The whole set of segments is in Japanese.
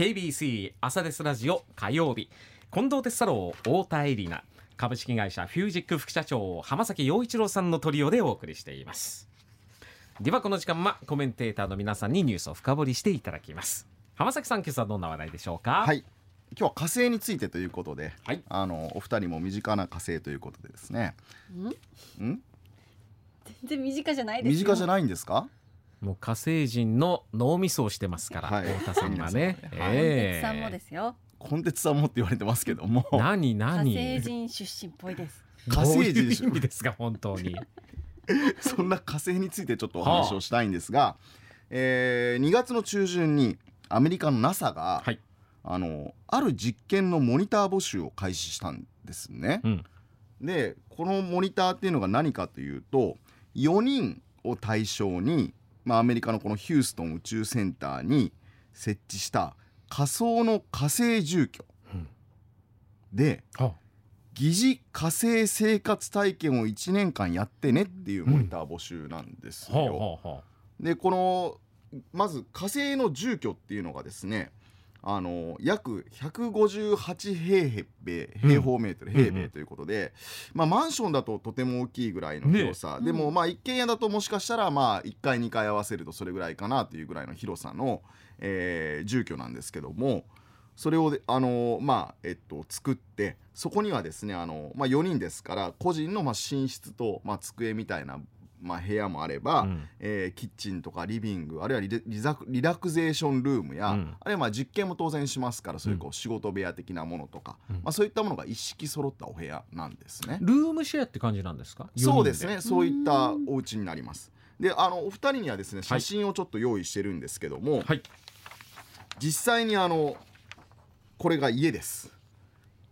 KBC 朝ですラジオ火曜日。近藤哲太郎太田恵里奈。株式会社フュージック副社長浜崎陽一郎さんのトリオでお送りしています。ではこの時間はコメンテーターの皆さんにニュースを深掘りしていただきます。浜崎さん今朝はどんな話題でしょうか？はい。今日は火星についてということで、はい。あのお二人も身近な火星ということでですね。ん？全然身近じゃないですよ。身近じゃないんですか？もう火星人の脳みそをしてますから、はい。太田さんがね。はい。本鉄さんもですよ。コンテツさんもって言われてますけども。何火何星人出身っぽいです。火星人どういう意味ですか本当に。そんな火星についてちょっとお話をしたいんですが、えー2月の中旬にアメリカの NASA が、はい。あのある実験のモニター募集を開始したんですね。うん。でこのモニターっていうのが何かというと4人を対象に、まあ、アメリカのこのヒューストン宇宙センターに設置した仮想の火星住居、うん。では疑似火星生活体験を1年間やってねっていうモニター募集なんですよ。でこのまず火星の住居っていうのがですねあの約158平米平方メートル、うん平米ということで、まあ、マンションだととても大きいぐらいの広さ、ね。でもまあ一軒家だともしかしたらまあ1階2階合わせるとそれぐらいかなというぐらいの広さの、えー住居なんですけどもそれをであのまあえっと作ってそこにはですねあの、まあ、4人ですから個人のまあ寝室と、まあ、机みたいな、まあ、部屋もあれば、うん。えーキッチンとかリビングあるいはリレリザリラクゼーションルームや、うん。あるいはまあ実験も当然しますからそういうこう仕事部屋的なものとか、うん。まあ、そういったものが一式揃ったお部屋なんですね。ルームシェアって感じなんですか？そうですね。四そういったお家になります。であのお二人にはですね写真をちょっと用意してるんですけども、はい。実際にあのこれが家です。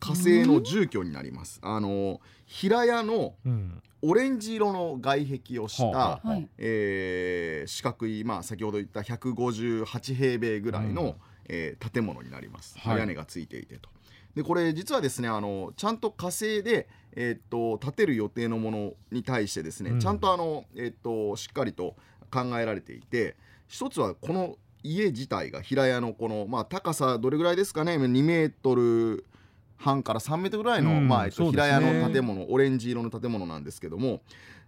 火星の住居になります。あの平屋のうんオレンジ色の外壁をした、はい。えー四角い、まあ、先ほど言った158平米ぐらいの、うん。えー建物になります、はい。屋根がついていてと。でこれ実はですねあのちゃんと火星で、えーっと建てる予定のものに対してですね、うん。ちゃんとあの、えーっとしっかりと考えられていて一つはこの家自体が平屋のこの、まあ、高さどれぐらいですかね？2メートル半から3メートルぐらいの、うんまあえっと、平屋の建物オレンジ色の建物なんですけども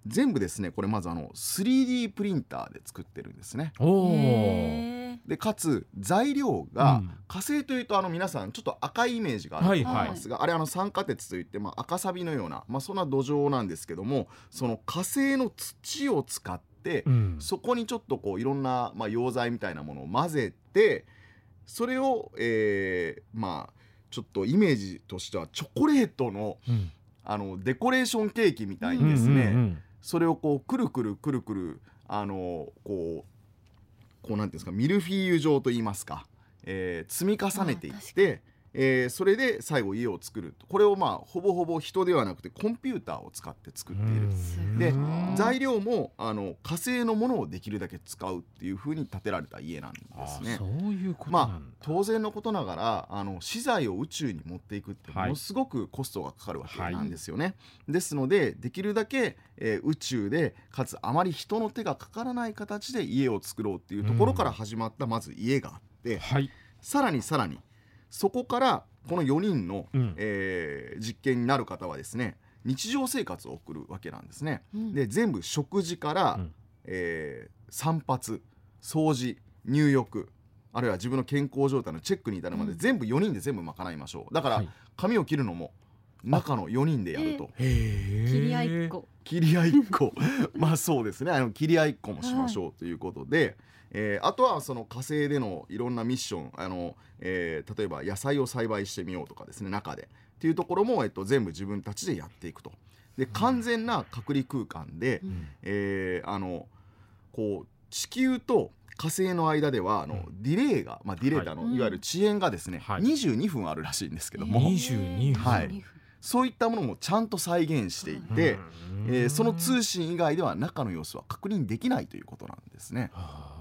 全部ですねこれまずあの 3D プリンターで作ってるんですね。おおへでかつ材料が、うん。火星というとあの皆さんちょっと赤いイメージがあると思いますが、あれあの酸化鉄といって、まあ、赤サビのような、まあ、そんな土壌なんですけどもその火星の土を使って、うん。そこにちょっとこういろんな、まあ、溶剤みたいなものを混ぜてそれを、えーまあちょっとイメージとしてはチョコレートのうん。あのデコレーションケーキみたいにですね、うんうんうん。それをこうくるくるくるくるあのこうこうなんていうんですかミルフィーユ状といいますか、えー積み重ねていって、えーそれで最後家を作るこれをまあほぼほぼ人ではなくてコンピューターを使って作っている。でうん材料もあの火星のものをできるだけ使うっていう風に建てられた家なんですね。あ。そういうことまあ当然のことながらあの資材を宇宙に持っていくってはいものすごくコストがかかるわけなんですよね。ですのでできるだけ、えー宇宙でかつあまり人の手がかからない形で家を作ろうっていうところから始まったまず家があって、はい、さらにさらにそこからこの4人の、うん。えー実験になる方はですね日常生活を送るわけなんですね。うん。で全部食事から、うん。えー散髪掃除入浴あるいは自分の健康状態のチェックに至るまで、うん。全部4人で全部賄いましょう。だから、はい。髪を切るのも中の4人でやると。切り合いっこ。切り合いっこ。まあそうですね。あの切り合いっこもしましょうということで、えーあとはその火星でのいろんなミッションあの、えー例えば野菜を栽培してみようとかですね中で。っていうところも、えっと、全部自分たちでやっていくと。で完全な隔離空間で、うん。えーあのこう地球と火星の間ではあの、ディレイが、まあ、ディレイってあの、はい。い、わゆる遅延がですね、はい。22分あるらしいんですけども、え22分。はい。22分。そういったものもちゃんと再現していて、うん。えーその通信以外では中の様子は確認できないということなんですね。は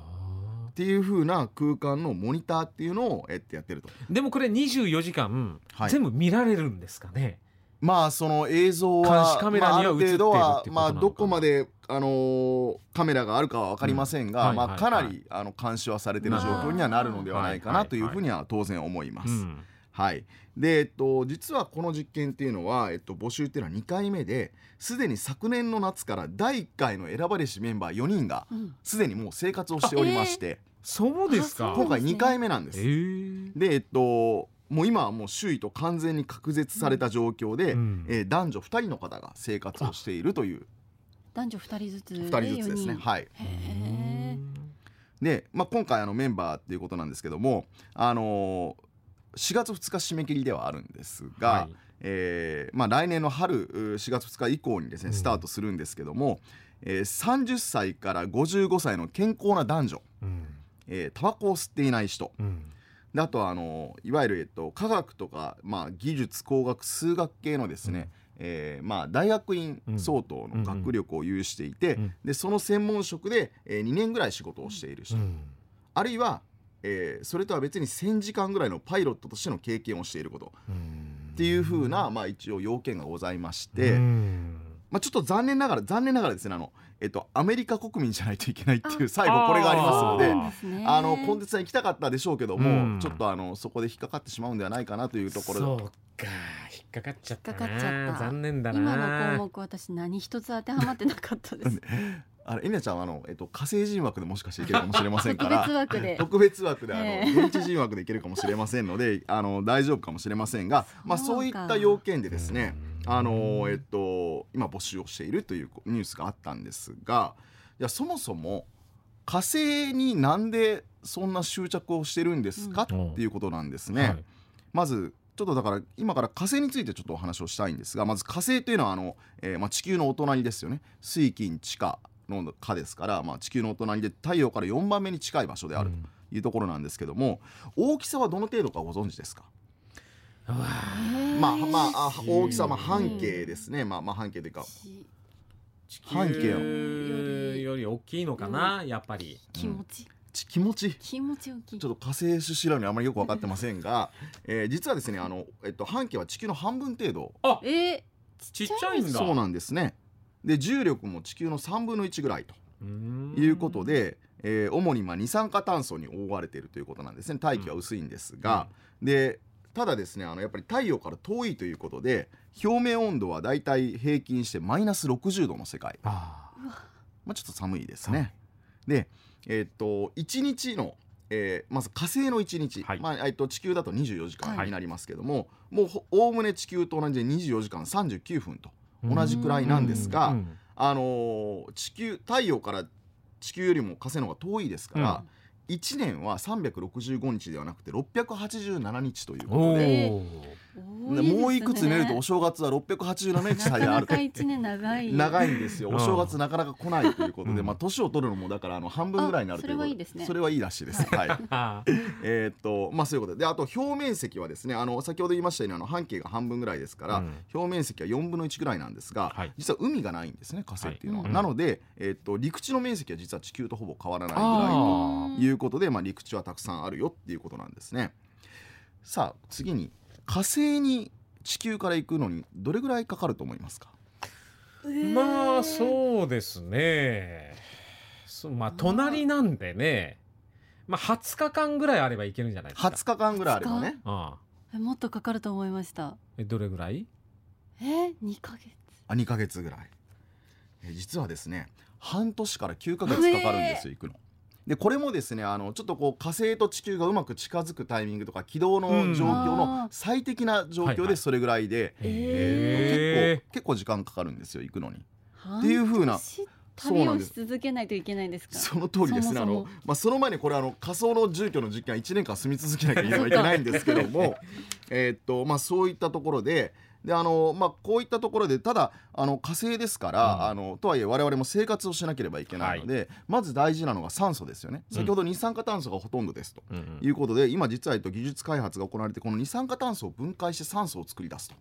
っていう風な空間のモニターっていうのを、えっとやってると。あでもこれ24時間、はい。全部見られるんですかね？まあその映像は監視カメラにはまあある程度は映っているってことなのか。なまあどこまであのーカメラがあるかは分かりませんが、まあ、かなりあの監視はされている状況にはなるのではないかなというふうには当然思います。うん。はい、で、えっと、実はこの実験っていうのは、えっと、募集っていうのは2回目ですでに昨年の夏から第1回の選ばれしメンバー4人がうん。すでにもう生活をしておりまして、そうですか。あ今回2回目なんです。え。ーでえっともう今はもう周囲と完全に隔絶された状況で、うん。えー男女2人の方が生活をしているという。男女二人ずつで2人ずつですね。はい、で、まあ、今回あのメンバーっていうことなんですけども、あのー4月2日締め切りではあるんですが、はい。えーまあ、来年の春う4月2日以降にですねうん。スタートするんですけども、えー30歳から55歳の健康な男女、うんえータバコを吸っていない人。うん。であとはあのいわゆる、えっと、科学とか、まあ、技術工学数学系のですね、えーまあ、大学院相当の学力を有していて、うんでその専門職で、えー2年ぐらい仕事をしている人、うん。あるいは、えーそれとは別に1,000時間ぐらいのパイロットとしての経験をしていること。うん。っていう風な、まあ、一応要件がございまして、うんまあ、ちょっと残念ながら残念ながらですねあの、えっと、アメリカ国民じゃないといけないっていうあ最後これがありますのであのコンテンツさん行きたかったでしょうけども、うん。ちょっとあのそこで引っかかってしまうんではないかなというところそうか引っかかっちゃったな。引っかかっちゃった。残念だな。今の項目私何一つ当てはまってなかったです。あれエナちゃんはあの、えっと、火星人枠でもしかしていけるかもしれませんか特ら別枠で。特別枠であの、ええ。現地人枠でいけるかもしれませんのであの大丈夫かもしれませんが、まあ、そうか。そういった要件でですねうんあの、えっと、今募集をしているというニュースがあったんですがいやそもそも火星になんでそんな執着をしてるんですか、うん。っていうことなんですね。はい。まずちょっとだから今から火星についてちょっとお話をしたいんですがまず火星というのはあの、えーまあ、地球のお隣ですよね。水金地下の火ですから、まあ、地球のお隣で太陽から4番目に近い場所であるうん。というところなんですけども大きさはどの程度かご存知ですか、まあまあ大きさはまあ半径ですね、まあまあ半径というか。地半径。球より大きいのかな、やっぱり。気持ち、ち気持ち？気持ち大きい。ちょっと火星出身なのにあまりよく分かってませんが、えー実はですねあの、えっと、半径は地球の半分程度。あえー、ちっちゃいんだ。そうなんですね。で重力も地球の3分の1ぐらいとうーん。いうことで、えー主にまあ二酸化炭素に覆われているということなんですね。大気は薄いんですが、でただですねあのやっぱり太陽から遠いということで表面温度はだいたい平均してマイナス60度の世界、あまあ、ちょっと寒いですね。でえーっと1日のえーまず火星の1日、はい。まあえっと地球だと24時間はい。になりますけども、もうほおおむね地球と同じで24時間39分とー同じくらいなんですが、うん。あのー地球太陽から地球よりも火星の方が遠いですから、1年は365日ではなくて687日ということで。ーでもういくつ寝るとお正月は687日最大ある。となかなか一年長い。長いんですよ。うん。お正月なかなか来ないということで、う んまあ年を取るのもだからあの半分ぐらいになるということあそれはいいですね。それはいいらしいです。はい。あ えーっとまあそういうことで。であと表面積はですねあの先ほど言いましたようにあの半径が半分ぐらいですから、うん。表面積は4分の1ぐらいなんですが、はい。実は海がないんですね火星っていうのは、はい。なので、えーっと陸地の面積は実は地球とほぼ変わらないぐらいあということで、まあ、陸地はたくさんあるよっていうことなんですね。さあ次に火星に地球から行くのにどれぐらいかかると思いますか？まあそうですね。そうまあ隣なんでね。まあ20日間ぐらいあればいけるんじゃないですか。20日間ぐらいあればね。ああ。えもっとかかると思いました。えどれぐらい？え二ヶ月。あ2ヶ月ぐらい。え実はですね半年から9ヶ月かかるんですよ行くの。でこれもですねあのちょっとこう火星と地球がうまく近づくタイミングとか軌道の状況うんの最適な状況はいはい。でそれぐらいで、えへ結構結構時間かかるんですよ行くのに。半っていう風な年そうなんです。旅をし続けないといけないんですか？その通りですねそもそも。あの、まあ、その前にこれあの仮想の住居の実験は1年間住み続けなきゃいけないんですけども えーっと、まあ、そういったところでであの、まあ、こういったところでただあの火星ですから、うん。あのとはいえ我々も生活をしなければいけないので、まず大事なのが酸素ですよね。先ほど二酸化炭素がほとんどですと。うんうん。いうことで今実はえっと技術開発が行われてこの二酸化炭素を分解して酸素を作り出す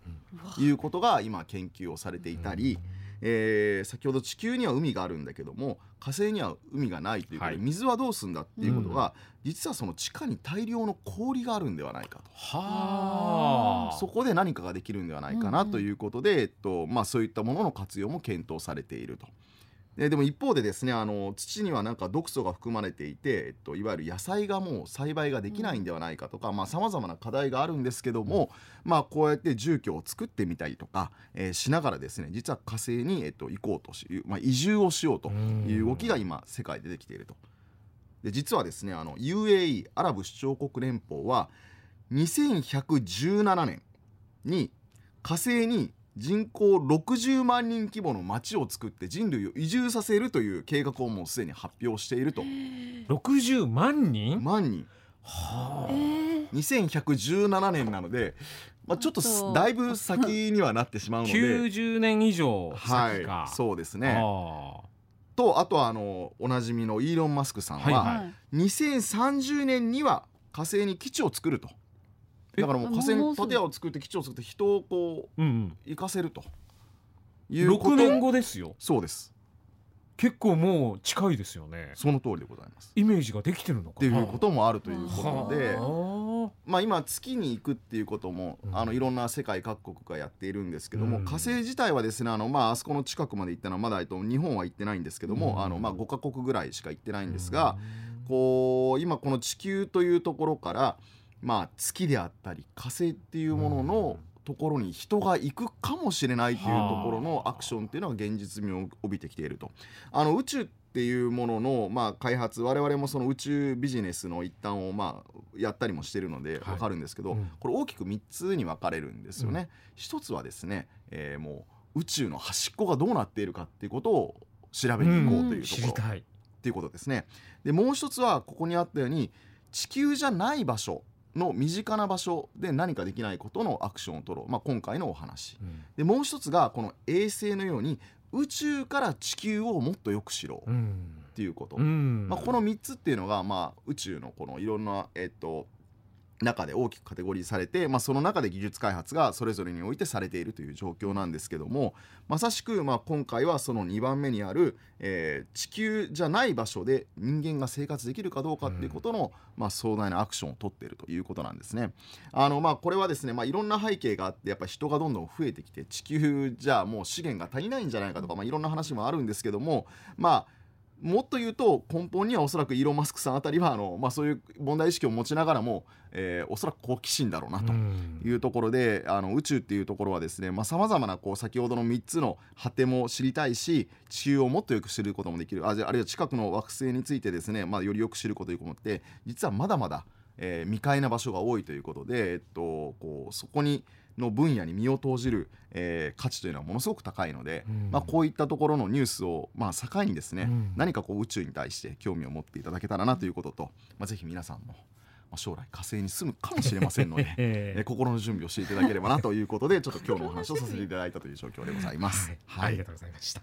ということが今研究をされていたり、えー先ほど地球には海があるんだけども火星には海がないということで、はい水はどうすんだっていうことが、実はその地下に大量の氷があるんではないかと。はあそこで何かができるんではないかなうんうんということで、えっとまあ、そういったものの活用も検討されていると。ででも一方でですねあの土にはなんか毒素が含まれていて、えっと、いわゆる野菜がもう栽培ができないんではないかとかさまざ、まな課題があるんですけども、まあ、こうやって住居を作ってみたりとか、えーしながらですね実は火星に、えっと、行こうとし、まあ、移住をしようという動きが今世界でできていると。で実はですねあの UAE アラブ首長国連邦は2117年に火星に人口60万人規模の町を作って人類を移住させるという計画をもうすでに発表していると。60万人？万人。はえー。2117年なので、まあ、ちょっとだいぶ先にはなってしまうので。90年以上はい先か、そうですね。あ。とあとはあのおなじみのイーロン・マスクさんは、はいはい。はい2030年には火星に基地を作ると。えだからもう火星にもうすぐ。建屋を作って基地を作って人をこうーうん。行かせるということ。6年後ですよ。そうです。結構もう近いですよね。その通りでございます。イメージができてるのか。っていうこともあるということではまあ今月に行くっていうこともうん。あのいろんな世界各国がやっているんですけどもうん。火星自体はですねあのまああそこの近くまで行ったのはまだえっと日本は行ってないんですけどうん。もあのまあ5カ国ぐらいしか行ってなあいんですがこう今この地球というところからまあ月であったり火星っていうもののところに人が行くかもしれないというところのアクションっていうのが現実味を帯びてきていると。あの宇宙っていうものの、まあ、開発我々もその宇宙ビジネスの一端をまあやったりもしてるのではい分かるんですけど、うんこれ大きく3つに分かれるんですよね。一つはですね、えーもう宇宙の端っこがどうなっているかっていうことを調べに行こうというところ、知りたいっていうことですね。でもう一つはここにあったように地球じゃない場所の身近な場所で何かできないことのアクションを取ろう、まあ、今回のお話。うん。でもう一つがこの衛星のように宇宙から地球をもっとよく知ろ。うっうんていうこと。うん。まあ、この3つっていうのが、まあ、宇宙のこのいろんな、えっと、中で大きくカテゴリーされて、まあ、その中で技術開発がそれぞれにおいてされているという状況なんですけどもまさしく、まあ、今回はその2番目にある、えー地球じゃない場所で人間が生活できるかどうかっていうことの、まあ、壮大なアクションを取っているということなんですね。あのまあ、これはですね、まあ、いろんな背景があってやっぱ人がどんどん増えてきて地球じゃもう資源が足りないんじゃないかとか、まあ、いろんな話もあるんですけどもまあもっと言うと根本にはおそらくイーロン・マスクさんあたりはあの、まあ、そういう問題意識を持ちながらも、えーおそらく好奇心だろうなとうん。いうところで、あの宇宙っていうところはですねさまざ、まなこう先ほどの3つの果ても知りたいし地球をもっとよく知ることもできる。あじゃあるいは近くの惑星についてですね、まあ、よりよく知ることということって実はまだまだ、えー未開な場所が多いということで、えっと、こうそこにの分野に身を投じる、えー価値というのはものすごく高いので、うん。まあ、こういったところのニュースを、まあ、境にですね、うん。何かこう宇宙に対して興味を持っていただけたらなということと、まあ、ぜひ皆さんも、まあ、将来火星に住むかもしれませんので ええ。ー心の準備をしていただければなということでちょっと今日のお話をさせていただいたという状況でございます。はい、ありがとうございました